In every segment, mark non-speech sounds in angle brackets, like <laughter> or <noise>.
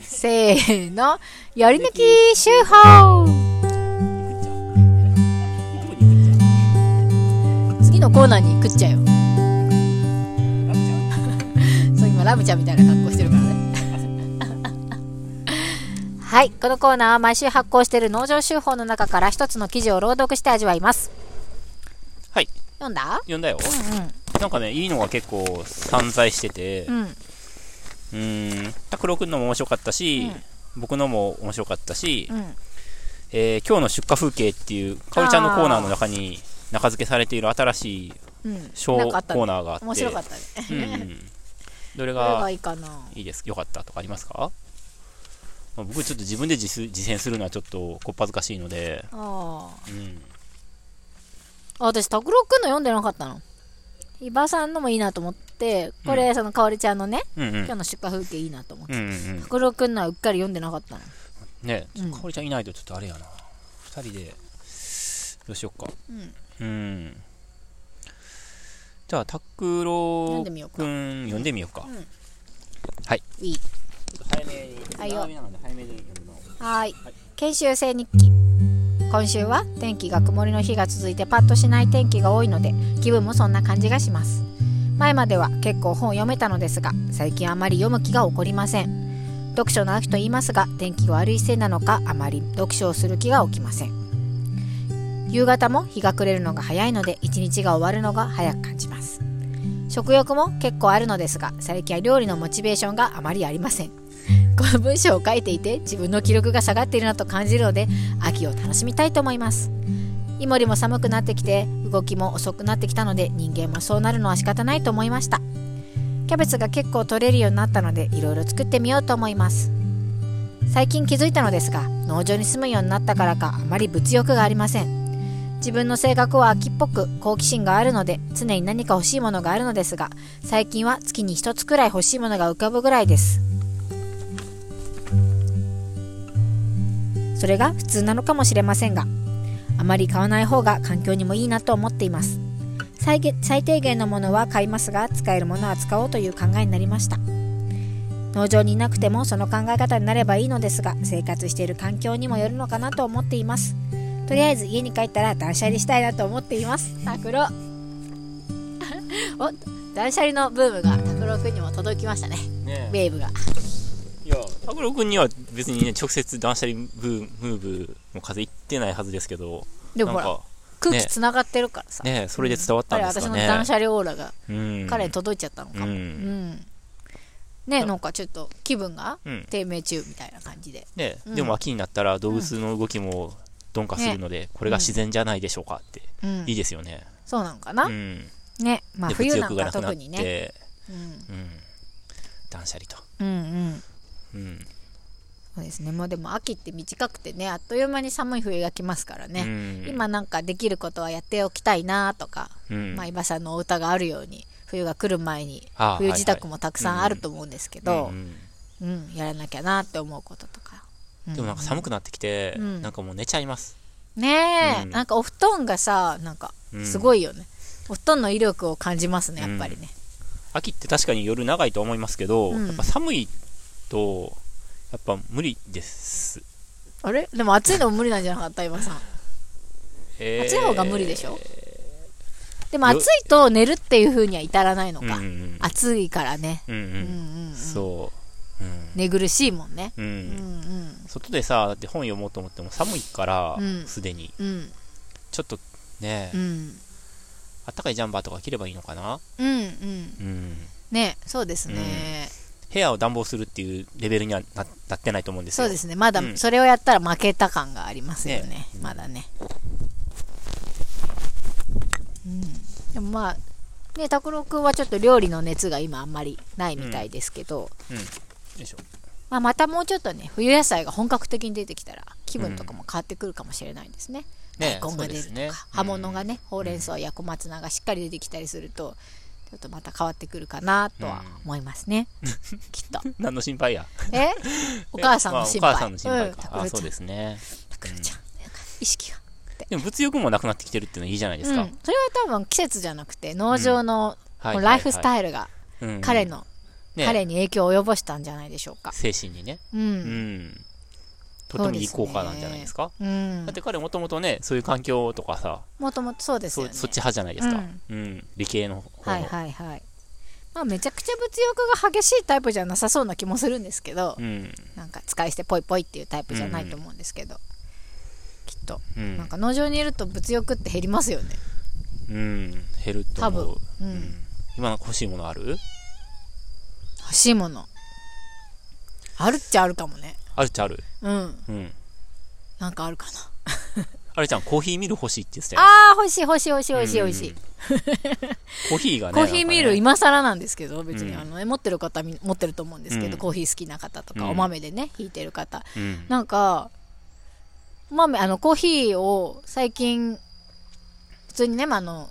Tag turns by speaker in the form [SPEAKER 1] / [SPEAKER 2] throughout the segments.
[SPEAKER 1] せーの、より抜き手法次のコーナーに行くっちゃよ。そう、今ラムちゃんみたいな格好してるからね。はい。このコーナーは毎週発行している農場手法の中から一つの記事を朗読して味わいます。
[SPEAKER 2] はい。
[SPEAKER 1] 読んだ？
[SPEAKER 2] 読んだよ。
[SPEAKER 1] う
[SPEAKER 2] なんかね、いいのが結構散在してて、
[SPEAKER 1] んうん。うん。
[SPEAKER 2] 拓郎くんのも面白かったし、僕のも面白かったし、
[SPEAKER 1] うん。
[SPEAKER 2] えー今日の出荷風景っていう、かおりちゃんのコーナーの中に中付けされている新しい
[SPEAKER 1] うん。
[SPEAKER 2] 小コーナーがあって、
[SPEAKER 1] 面白かったね。
[SPEAKER 2] うんうん、<laughs> どれ
[SPEAKER 1] が
[SPEAKER 2] が
[SPEAKER 1] いいかな。
[SPEAKER 2] いいですよかったとかありますか、まあ僕ちょっと自分で実実践するのはちょっとこっぱずかしいので、
[SPEAKER 1] あ
[SPEAKER 2] うん、
[SPEAKER 1] あ。私、拓郎くんの読んでなかったの？伊庭さんのもいいなと思って、これ、そのかおりちゃんのね、
[SPEAKER 2] うんうん。
[SPEAKER 1] 今日の出荷風景いいなと思って。
[SPEAKER 2] うんうんうん。
[SPEAKER 1] 拓郎くんのはうっかり読んでなかったの。
[SPEAKER 2] ね
[SPEAKER 1] うん。
[SPEAKER 2] かおりちゃんいないとちょっとあれやな。二人でどうしようか。
[SPEAKER 1] うん。
[SPEAKER 2] うん。じゃあ拓郎
[SPEAKER 1] 読んでみようか。
[SPEAKER 2] くん読んでみようか、
[SPEAKER 1] うん。
[SPEAKER 2] はい。
[SPEAKER 1] いい。
[SPEAKER 2] ちょっと早めに。
[SPEAKER 1] はいよ。
[SPEAKER 2] 並びなので早めに読むの。を
[SPEAKER 1] はーい。研修生日記。今週は天気が曇りの日が続いてパッとしない天気が多いので気分もそんな感じがします。前までは結構本を読めたのですが最近あまり読む気が起こりません。読書の秋と言いますが天気が悪いせいなのかあまり読書をする気が起きません。夕方も日が暮れるのが早いので一日が終わるのが早く感じます。食欲も結構あるのですが最近は料理のモチベーションがあまりありません。この文章を書いていて自分の記録が下がっているなと感じるので秋を楽しみたいと思います。イモリも寒くなってきて動きも遅くなってきたので人間もそうなるのは仕方ないと思いました。キャベツが結構取れるようになったのでいろいろ作ってみようと思います。最近気づいたのですが農場に住むようになったからかあまり物欲がありません。自分の性格は秋っぽく好奇心があるので常に何か欲しいものがあるのですが最近は月に一つくらい欲しいものが浮かぶぐらいです。それが普通なのかもしれませんがあまり買わない方が環境にもいいなと思っています。最低限のものは買いますが使えるものは使おうという考えになりました。農場にいなくてもその考え方になればいいのですが生活している環境にもよるのかなと思っています。とりあえず家に帰ったら断捨離したいなと思っています。拓郎 <laughs> お断捨離のブームが拓郎くんにも届きましたね。
[SPEAKER 2] ね
[SPEAKER 1] ベイブが
[SPEAKER 2] 拓郎くんには別にね直接断捨離ブームーブの風行ってないはずですけど
[SPEAKER 1] でもほら空気つながってるからさ、
[SPEAKER 2] ねそれで伝わったんですかね。
[SPEAKER 1] の断捨離オーラが
[SPEAKER 2] うん。
[SPEAKER 1] 彼に届いちゃったのかも、
[SPEAKER 2] う
[SPEAKER 1] うん。んねなんかちょっと気分が
[SPEAKER 2] うん。
[SPEAKER 1] 低迷中みたいな感じで。
[SPEAKER 2] ね、
[SPEAKER 1] うん。
[SPEAKER 2] でも秋になったら動物の動きも鈍化するので、これが自然じゃないでしょうかって、
[SPEAKER 1] うん。
[SPEAKER 2] いいですよね。
[SPEAKER 1] そうなのかな、
[SPEAKER 2] うん。
[SPEAKER 1] ねまあ
[SPEAKER 2] で
[SPEAKER 1] 冬なんか特にね、
[SPEAKER 2] て、
[SPEAKER 1] うん、
[SPEAKER 2] うん。断捨離と。
[SPEAKER 1] うんうん
[SPEAKER 2] うん。
[SPEAKER 1] そうですね。もうでも秋って短くてねあっという間に寒い冬が来ますからね、
[SPEAKER 2] うん、
[SPEAKER 1] 今なんかできることはやっておきたいなとか、
[SPEAKER 2] うん、
[SPEAKER 1] まあ、伊庭さんのお歌があるように冬が来る前に冬支度もたくさんあると思うんですけど、
[SPEAKER 2] うん
[SPEAKER 1] うん。やらなきゃなって思うこととか、う
[SPEAKER 2] でもなんか寒くなってきて、
[SPEAKER 1] うん。
[SPEAKER 2] なんかもう寝ちゃいます。
[SPEAKER 1] ねえ、
[SPEAKER 2] うん。
[SPEAKER 1] なんかお布団がさなんか
[SPEAKER 2] うん。
[SPEAKER 1] すごいよね、お布団の威力を感じますねやっぱりね、
[SPEAKER 2] 秋って確かに夜長いと思いますけど、
[SPEAKER 1] うん。
[SPEAKER 2] やっぱ寒いと、やっぱ無理です。
[SPEAKER 1] あれ？でも暑いのも無理なんじゃなかった？今さん。
[SPEAKER 2] えー
[SPEAKER 1] 暑い方が無理でしょ？でも暑いと寝るっていう風には至らないのか、
[SPEAKER 2] うん。うん
[SPEAKER 1] 暑いからね。
[SPEAKER 2] うん。うん。うん
[SPEAKER 1] うんうんうん。
[SPEAKER 2] そう。うん。
[SPEAKER 1] 寝苦しいもんね。
[SPEAKER 2] うん。
[SPEAKER 1] うん
[SPEAKER 2] 外でさ、だって本読もうと思っても寒いから
[SPEAKER 1] うん、
[SPEAKER 2] すでに。
[SPEAKER 1] うん。うん
[SPEAKER 2] ちょっとね、
[SPEAKER 1] うん。
[SPEAKER 2] あったかいジャンバーとか着ればいいのかな？
[SPEAKER 1] うんうん。
[SPEAKER 2] うん。
[SPEAKER 1] ねそうですね、
[SPEAKER 2] 部屋を暖房するっていうレベルにはななってないと思うんですよ。
[SPEAKER 1] そうですね。まだ
[SPEAKER 2] うん。
[SPEAKER 1] それをやったら負けた感がありますよね。
[SPEAKER 2] ね。
[SPEAKER 1] まだね、うん、でもまあね拓郎君はちょっと料理の熱が今あんまりないみたいですけど、
[SPEAKER 2] うん。よいしょ。
[SPEAKER 1] まあ、またもうちょっとね冬野菜が本格的に出てきたら気分とかも変わってくるかもしれないですね、
[SPEAKER 2] ね
[SPEAKER 1] 大根が出るとか、
[SPEAKER 2] そうですね。
[SPEAKER 1] 葉物がねほうれん草や小松菜がしっかり出てきたりするとちょっとまた変わってくるかなとは思いますね、きっと。<laughs>
[SPEAKER 2] 何の心配や？
[SPEAKER 1] え？お母さんの心配、
[SPEAKER 2] まあお母さんの心配
[SPEAKER 1] うん
[SPEAKER 2] か。
[SPEAKER 1] 拓郎ちゃん。
[SPEAKER 2] あそうですね。
[SPEAKER 1] 拓郎ちゃんなんか意識が。
[SPEAKER 2] でも物欲もなくなってきてるっていうのはいいじゃないですか。
[SPEAKER 1] うん、それは多分季節じゃなくて農場のライフス
[SPEAKER 2] イ
[SPEAKER 1] タイルが
[SPEAKER 2] ル
[SPEAKER 1] 彼の
[SPEAKER 2] ね。
[SPEAKER 1] 彼に影響を及ぼしたんじゃないでしょうか。
[SPEAKER 2] 精神にね。
[SPEAKER 1] う。
[SPEAKER 2] うんん。とてもいい効果なんじゃないですか？
[SPEAKER 1] うん
[SPEAKER 2] だっ。て彼もともとね、そういう環境とかさ、
[SPEAKER 1] もともとそうですよね。
[SPEAKER 2] そそっち派じゃないですか？
[SPEAKER 1] う
[SPEAKER 2] うんん。理系の方の。
[SPEAKER 1] はいはいはい。まあめちゃくちゃ物欲が激しいタイプじゃなさそうな気もするんですけど、
[SPEAKER 2] うん。
[SPEAKER 1] なんか使い捨てぽいぽいっていうタイプじゃないと思うんですけど、きっと。
[SPEAKER 2] うん。
[SPEAKER 1] なんか農場にいると物欲って減りますよね。
[SPEAKER 2] うん。減ると思う。
[SPEAKER 1] 多分。う。
[SPEAKER 2] うんん。今欲しいものある？
[SPEAKER 1] 欲しいもの。あるっちゃあるかもね。
[SPEAKER 2] あるっちゃある？
[SPEAKER 1] うん。
[SPEAKER 2] うん。
[SPEAKER 1] なんかあるかな。<laughs>
[SPEAKER 2] あれちゃん、コーヒーミル欲しいって言ってたよ。
[SPEAKER 1] あー、欲しい欲しい欲しい欲しい欲しい。<laughs>
[SPEAKER 2] コーヒーがね。
[SPEAKER 1] コーヒーミル今更なんですけど、別に、
[SPEAKER 2] うん
[SPEAKER 1] あの、持ってる方み持ってると思うんですけど、
[SPEAKER 2] うん
[SPEAKER 1] コーヒー好きな方とか、
[SPEAKER 2] うん
[SPEAKER 1] お豆でね、引いてる方。
[SPEAKER 2] うん。
[SPEAKER 1] なんか、お豆、あの、コーヒーを最近、普通にね、まあ、あの、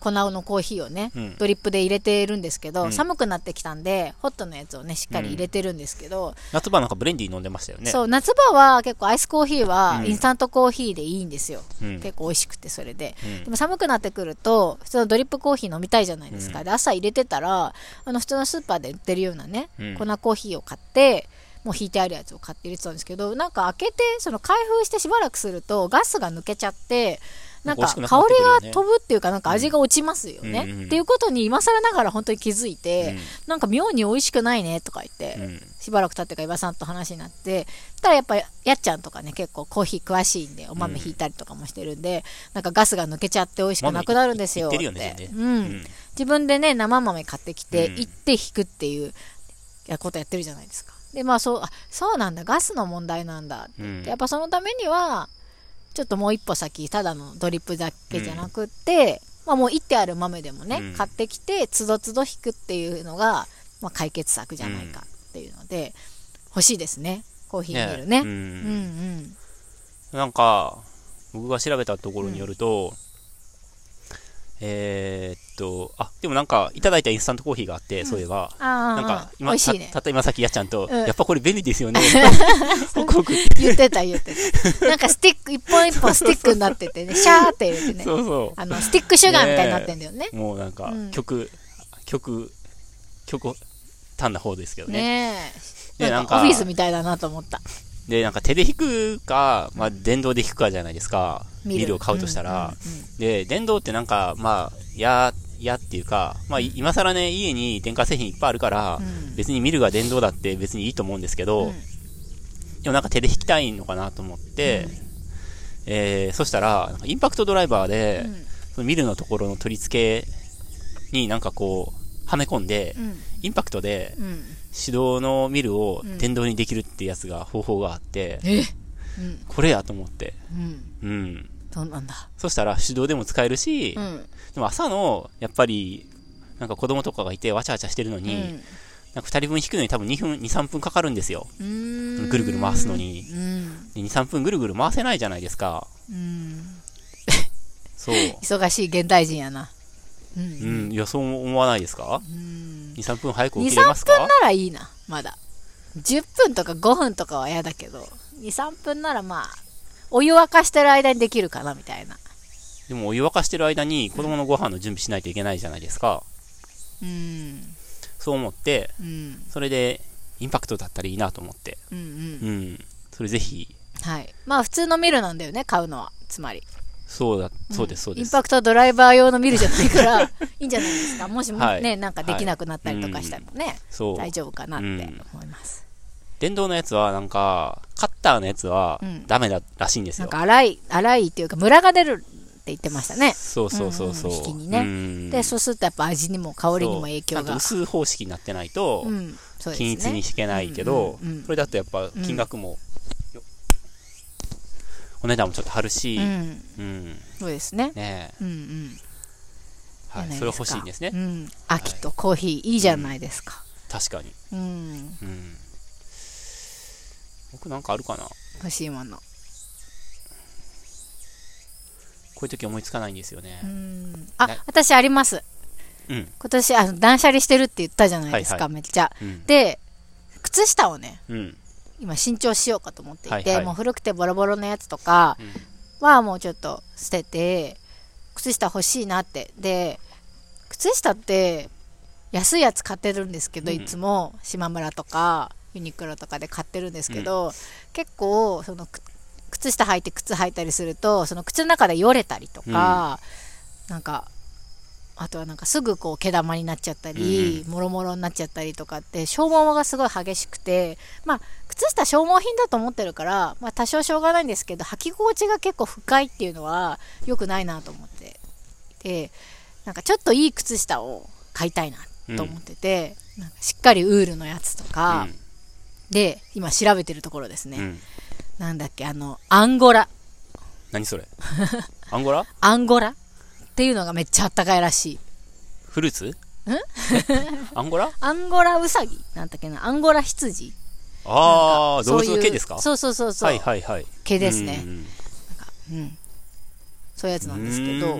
[SPEAKER 1] 粉のコーヒーをね、
[SPEAKER 2] うん
[SPEAKER 1] ドリップで入れてるんですけど、
[SPEAKER 2] うん
[SPEAKER 1] 寒くなってきたんで、ホットのやつをね、しっかり入れてるんですけど、
[SPEAKER 2] 夏場なんかブレンディー飲んでましたよね。
[SPEAKER 1] そう、夏場は結構アイスコーヒーは
[SPEAKER 2] うん
[SPEAKER 1] インスタントコーヒーでいいんですよ。
[SPEAKER 2] うん。
[SPEAKER 1] 結構美味しくて、それで。
[SPEAKER 2] うん
[SPEAKER 1] でも寒くなってくると、普通のドリップコーヒー飲みたいじゃないですか。
[SPEAKER 2] うん
[SPEAKER 1] で、朝入れてたら、あの、普通のスーパーで売ってるようなね、
[SPEAKER 2] うん
[SPEAKER 1] 粉コーヒーを買って、もう引いてあるやつを買って入れてたんですけど、なんか開けて、その開封してしばらくすると、ガスが抜けちゃって、なんか香りが飛ぶっていうか、なんか味が落ちますよね。っていうことに今更ながら本当に気づいて、なんか妙に美味しくないねとか言って、
[SPEAKER 2] うん。
[SPEAKER 1] しばらく経ってから岩さんと話になって、たらやっぱやっちゃんとかね、結構コーヒー詳しいんで、お豆引いたりとかもしてるんで、なんかガスが抜けちゃって美味しくなくなるんですよって。自分でね、生豆買ってきて、
[SPEAKER 2] うん
[SPEAKER 1] 行って引くっていうやことやってるじゃないですか。で、まあそう、あ、そうなんだ、ガスの問題なんだってやっぱそのためには、ちょっともう一歩先、ただのドリップだけじゃなくって、まあもういってある豆でもね、
[SPEAKER 2] うん
[SPEAKER 1] 買ってきて、つどつど引くっていうのが、まあ解決策じゃないかっていうので、欲しいですね。コーヒーミルね。
[SPEAKER 2] う
[SPEAKER 1] うんうんん。
[SPEAKER 2] なんか、僕が調べたところによると、えーっと、あ、でもなんか、いただいたインスタントコーヒーがあって、そういえば、なんか、
[SPEAKER 1] 美味しいね
[SPEAKER 2] た。たった今さっきやっちゃんと、
[SPEAKER 1] うん
[SPEAKER 2] やっぱこれ便利ですよね。ホクホク
[SPEAKER 1] 言ってた言ってた。なんかスティック、一本一本スティックになっててね、<laughs> シャーって入れてね。
[SPEAKER 2] そうそ
[SPEAKER 1] あの、スティックシュガーみたいになってんだよね。
[SPEAKER 2] う。もうなんか
[SPEAKER 1] うん、
[SPEAKER 2] 曲、曲、曲、単な方ですけどね。
[SPEAKER 1] ねえ。
[SPEAKER 2] で
[SPEAKER 1] なんかオフィスみたいだなと思った。
[SPEAKER 2] で、なんか手で弾くか、まあ、電動で弾くかじゃないですか。
[SPEAKER 1] ミル
[SPEAKER 2] ミルを買うとしたら。
[SPEAKER 1] うんうんうん
[SPEAKER 2] で、電動ってなんか、まあ、や、やっていうか、まあ、い今更ね、家に電化製品いっぱいあるから、
[SPEAKER 1] うん。
[SPEAKER 2] 別にミルが電動だって別にいいと思うんですけど、
[SPEAKER 1] うん。
[SPEAKER 2] でもなんか手で弾きたいのかなと思って、えー、そしたら、インパクトドライバーで、
[SPEAKER 1] うん。
[SPEAKER 2] そのミルのところの取り付けになんかこう、はめ込んで、
[SPEAKER 1] うん
[SPEAKER 2] インパクトで
[SPEAKER 1] うん。
[SPEAKER 2] 手動のミルを
[SPEAKER 1] うん。
[SPEAKER 2] 電動にできるってやつが、方法があって、
[SPEAKER 1] え？うん。
[SPEAKER 2] これやと思って。
[SPEAKER 1] うん。
[SPEAKER 2] うん。
[SPEAKER 1] そうなんだ。
[SPEAKER 2] そしたら手動でも使えるし、
[SPEAKER 1] うん。
[SPEAKER 2] でも朝の、やっぱり、なんか子供とかがいてわちゃわちゃしてるのに、
[SPEAKER 1] うん。
[SPEAKER 2] なんか二人分引くのに多分2分、2、3分かかるんですよ。ぐるぐる回すのに。
[SPEAKER 1] うん。
[SPEAKER 2] で2、3分ぐるぐる回せないじゃないですか。
[SPEAKER 1] うん。<laughs>
[SPEAKER 2] そう。<laughs>
[SPEAKER 1] 忙しい現代人やな。う
[SPEAKER 2] うんん、いや、そう思わないですか？
[SPEAKER 1] うん
[SPEAKER 2] ?2、3分早く起
[SPEAKER 1] 23
[SPEAKER 2] きれますか？
[SPEAKER 1] 分ならいいなまだ。10分とか5分とかは嫌だけど23分ならまあお湯沸かしてる間にできるかなみたいな。
[SPEAKER 2] でもお湯沸かしてる間に子供のご飯の準備しないといけないじゃないですか。
[SPEAKER 1] うん。
[SPEAKER 2] そう思って、
[SPEAKER 1] うん。
[SPEAKER 2] それでインパクトだったらいいなと思って。
[SPEAKER 1] うんうん。
[SPEAKER 2] うん。それぜひ、
[SPEAKER 1] はい。まあ普通のミルなんだよね買うのは。つまり
[SPEAKER 2] そうだ、そうです、そうです。
[SPEAKER 1] インパクトドライバー用のミルじゃないから <laughs> いいんじゃないですか？もしも
[SPEAKER 2] はい。
[SPEAKER 1] ねなんかできなくなったりとかしたらね
[SPEAKER 2] そう。
[SPEAKER 1] 大丈夫かなって
[SPEAKER 2] うん
[SPEAKER 1] 思います。
[SPEAKER 2] 電動のやつはなんか、カッターのやつは
[SPEAKER 1] うん。
[SPEAKER 2] ダメだらしいんですよ。
[SPEAKER 1] なんか粗い粗いっていうかムラが出るって言ってましたね。
[SPEAKER 2] そうそうそうそう。
[SPEAKER 1] 引きにね。
[SPEAKER 2] うん。
[SPEAKER 1] でそうするとやっぱ味にも香りにも影響が
[SPEAKER 2] 薄方式になってないと、均一に引けないけど、
[SPEAKER 1] うんうんうん。
[SPEAKER 2] それだとやっぱ金額も、よお値段もちょっと張るし、
[SPEAKER 1] う
[SPEAKER 2] うん、
[SPEAKER 1] んそうですね。
[SPEAKER 2] ね
[SPEAKER 1] うんうん。
[SPEAKER 2] え、はい、それ欲しいんですね。
[SPEAKER 1] うん。秋とコーヒーいいじゃないですか。
[SPEAKER 2] 確かに。
[SPEAKER 1] うん。
[SPEAKER 2] うん。僕なんかあるかな？こ
[SPEAKER 1] 欲しいもの。
[SPEAKER 2] ういう時思いつかないんですよね。
[SPEAKER 1] う。ん。あ
[SPEAKER 2] ね
[SPEAKER 1] 私あります。
[SPEAKER 2] うん。
[SPEAKER 1] 今年あの断捨離してるって言ったじゃないですか、
[SPEAKER 2] はいはい。
[SPEAKER 1] めっちゃ。
[SPEAKER 2] うん。
[SPEAKER 1] で靴下をね
[SPEAKER 2] うん。
[SPEAKER 1] 今新調しようかと思っていて、
[SPEAKER 2] はいはい。
[SPEAKER 1] もう古くてボロボロのやつとかはもうちょっと捨てて靴下欲しいなって。で靴下って安いやつ買ってるんですけど、
[SPEAKER 2] うん。
[SPEAKER 1] いつも。島村とかユニクロとかで買ってるんですけど、結構そのく靴下履いて靴履いたりするとその靴の中でよれたりとか、なんかあとはなんかすぐこう毛玉になっちゃったり、もろもろになっちゃったりとかって消耗がすごい激しくてまあ靴下消耗品だと思ってるから、まあ、多少しょうがないんですけど履き心地が結構不快っていうのは良くないなと思って。いてなんかちょっといい靴下を買いたいなと思ってて、なんかしっかりウールのやつとか、で今調べてるところですね、
[SPEAKER 2] うん。うん。
[SPEAKER 1] なんだっけあのアンゴラ。
[SPEAKER 2] 何それ？アンゴラ？<laughs>
[SPEAKER 1] アンゴラっていうのがめっちゃあったかいらしい。
[SPEAKER 2] フルーツ？<laughs> アンゴラ？
[SPEAKER 1] アンゴラウサギ？なんだっけな？アンゴラ羊？
[SPEAKER 2] ああ、動物の毛ですか？
[SPEAKER 1] そうそうそうそう、
[SPEAKER 2] はいはいはい。
[SPEAKER 1] 毛ですね。
[SPEAKER 2] うんうん
[SPEAKER 1] うん。そういうやつなんですけ
[SPEAKER 2] う
[SPEAKER 1] ど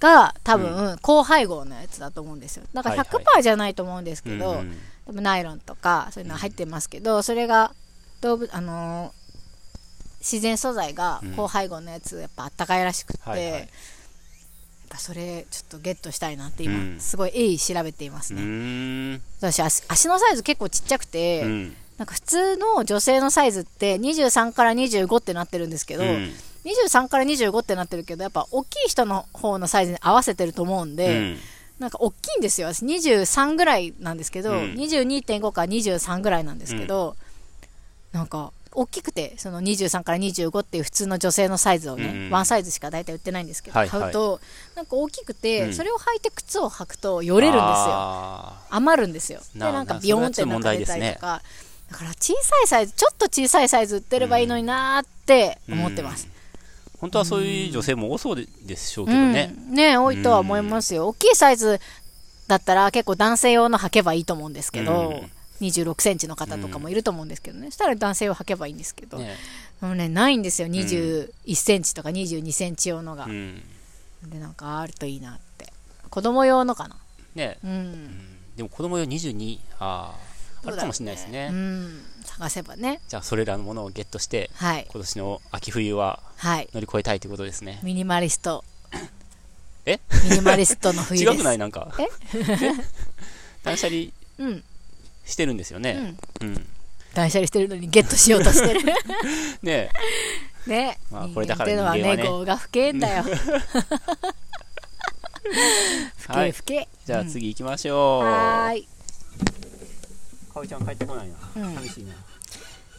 [SPEAKER 1] が多分高配合のやつだと思うんですよ。だから
[SPEAKER 2] はいはい。
[SPEAKER 1] 100%じゃないと思うんですけど、
[SPEAKER 2] うんうん。
[SPEAKER 1] 多分ナイロンとかそういうの入ってますけど、それが動物あのー自然素材が高配合のやつやっぱあったかいらしくって、
[SPEAKER 2] はいはい。
[SPEAKER 1] やっぱそれちょっとゲットしたいなって今、
[SPEAKER 2] うん。
[SPEAKER 1] すごい鋭意調べています
[SPEAKER 2] う
[SPEAKER 1] ね、私足足のサイズ結構ちっちゃくて、
[SPEAKER 2] うん。
[SPEAKER 1] なんか普通の女性のサイズって23から25ってなってるんですけど、
[SPEAKER 2] うん。
[SPEAKER 1] 23から25ってなってるけどやっぱ大きい人の方のサイズに合わせてると思うんで、
[SPEAKER 2] うん。
[SPEAKER 1] なんか大きいんですよ。私23ぐらいなんですけど、
[SPEAKER 2] うん。
[SPEAKER 1] 22.5から23ぐらいなんですけど、なんか大きくてその23から25っていう普通の女性のサイズをね、
[SPEAKER 2] うん
[SPEAKER 1] ワンサイズしか大体売ってないんですけど、
[SPEAKER 2] はいはい。
[SPEAKER 1] 買うとなんか大きくて、
[SPEAKER 2] うん。
[SPEAKER 1] それを履いて靴を履くとよれるんですよ。
[SPEAKER 2] あ
[SPEAKER 1] 余るんですよ。で
[SPEAKER 2] な
[SPEAKER 1] なんか
[SPEAKER 2] な
[SPEAKER 1] ビヨーンってなんか出た
[SPEAKER 2] ちょっと問題ですね
[SPEAKER 1] りとか、だから小さいサイズちょっと小さいサイズ売ってればいいのになーって思ってます、
[SPEAKER 2] ー本当はそういう女性も多そうででしょう
[SPEAKER 1] うん
[SPEAKER 2] けどね。
[SPEAKER 1] ね多いとは思いますよ、大きいサイズだったら結構男性用の履けばいいと思うんですけど、
[SPEAKER 2] うん
[SPEAKER 1] 26センチの方とかもいると思うんですけどね、そしたら男性用履けばいいんですけど、
[SPEAKER 2] ね。
[SPEAKER 1] でもねないんですよ。21センチとか22センチ用のが。
[SPEAKER 2] う、ん。
[SPEAKER 1] でなんかあるといいなって。子供用のかな。
[SPEAKER 2] ね。
[SPEAKER 1] うん、
[SPEAKER 2] うん。でも子供用22、ああ、あるかもしれないですね。
[SPEAKER 1] うん。探せばね。
[SPEAKER 2] じゃあ、それらのものをゲットして、
[SPEAKER 1] はい。
[SPEAKER 2] 今年の秋冬は
[SPEAKER 1] はい。
[SPEAKER 2] 乗り越えたいということですね。
[SPEAKER 1] ミニマリスト。
[SPEAKER 2] え？
[SPEAKER 1] ミニマリストの冬です。<laughs>
[SPEAKER 2] 違くない？なんか。
[SPEAKER 1] え？<laughs>
[SPEAKER 2] 断捨離？
[SPEAKER 1] うん
[SPEAKER 2] してるんですよね。うん。
[SPEAKER 1] 断捨離してるのにゲットしようとしてる。<laughs>
[SPEAKER 2] ね
[SPEAKER 1] ね、
[SPEAKER 2] まあ
[SPEAKER 1] 人
[SPEAKER 2] これだから
[SPEAKER 1] 間ってのは
[SPEAKER 2] 人間はね。
[SPEAKER 1] ね業が不敬んだよ。<laughs> 不
[SPEAKER 2] はい。
[SPEAKER 1] 敬不敬、
[SPEAKER 2] じゃあ次行きましょう。
[SPEAKER 1] はーい。
[SPEAKER 2] かおりちゃん帰ってこないな。
[SPEAKER 1] うん。
[SPEAKER 2] 寂しいな。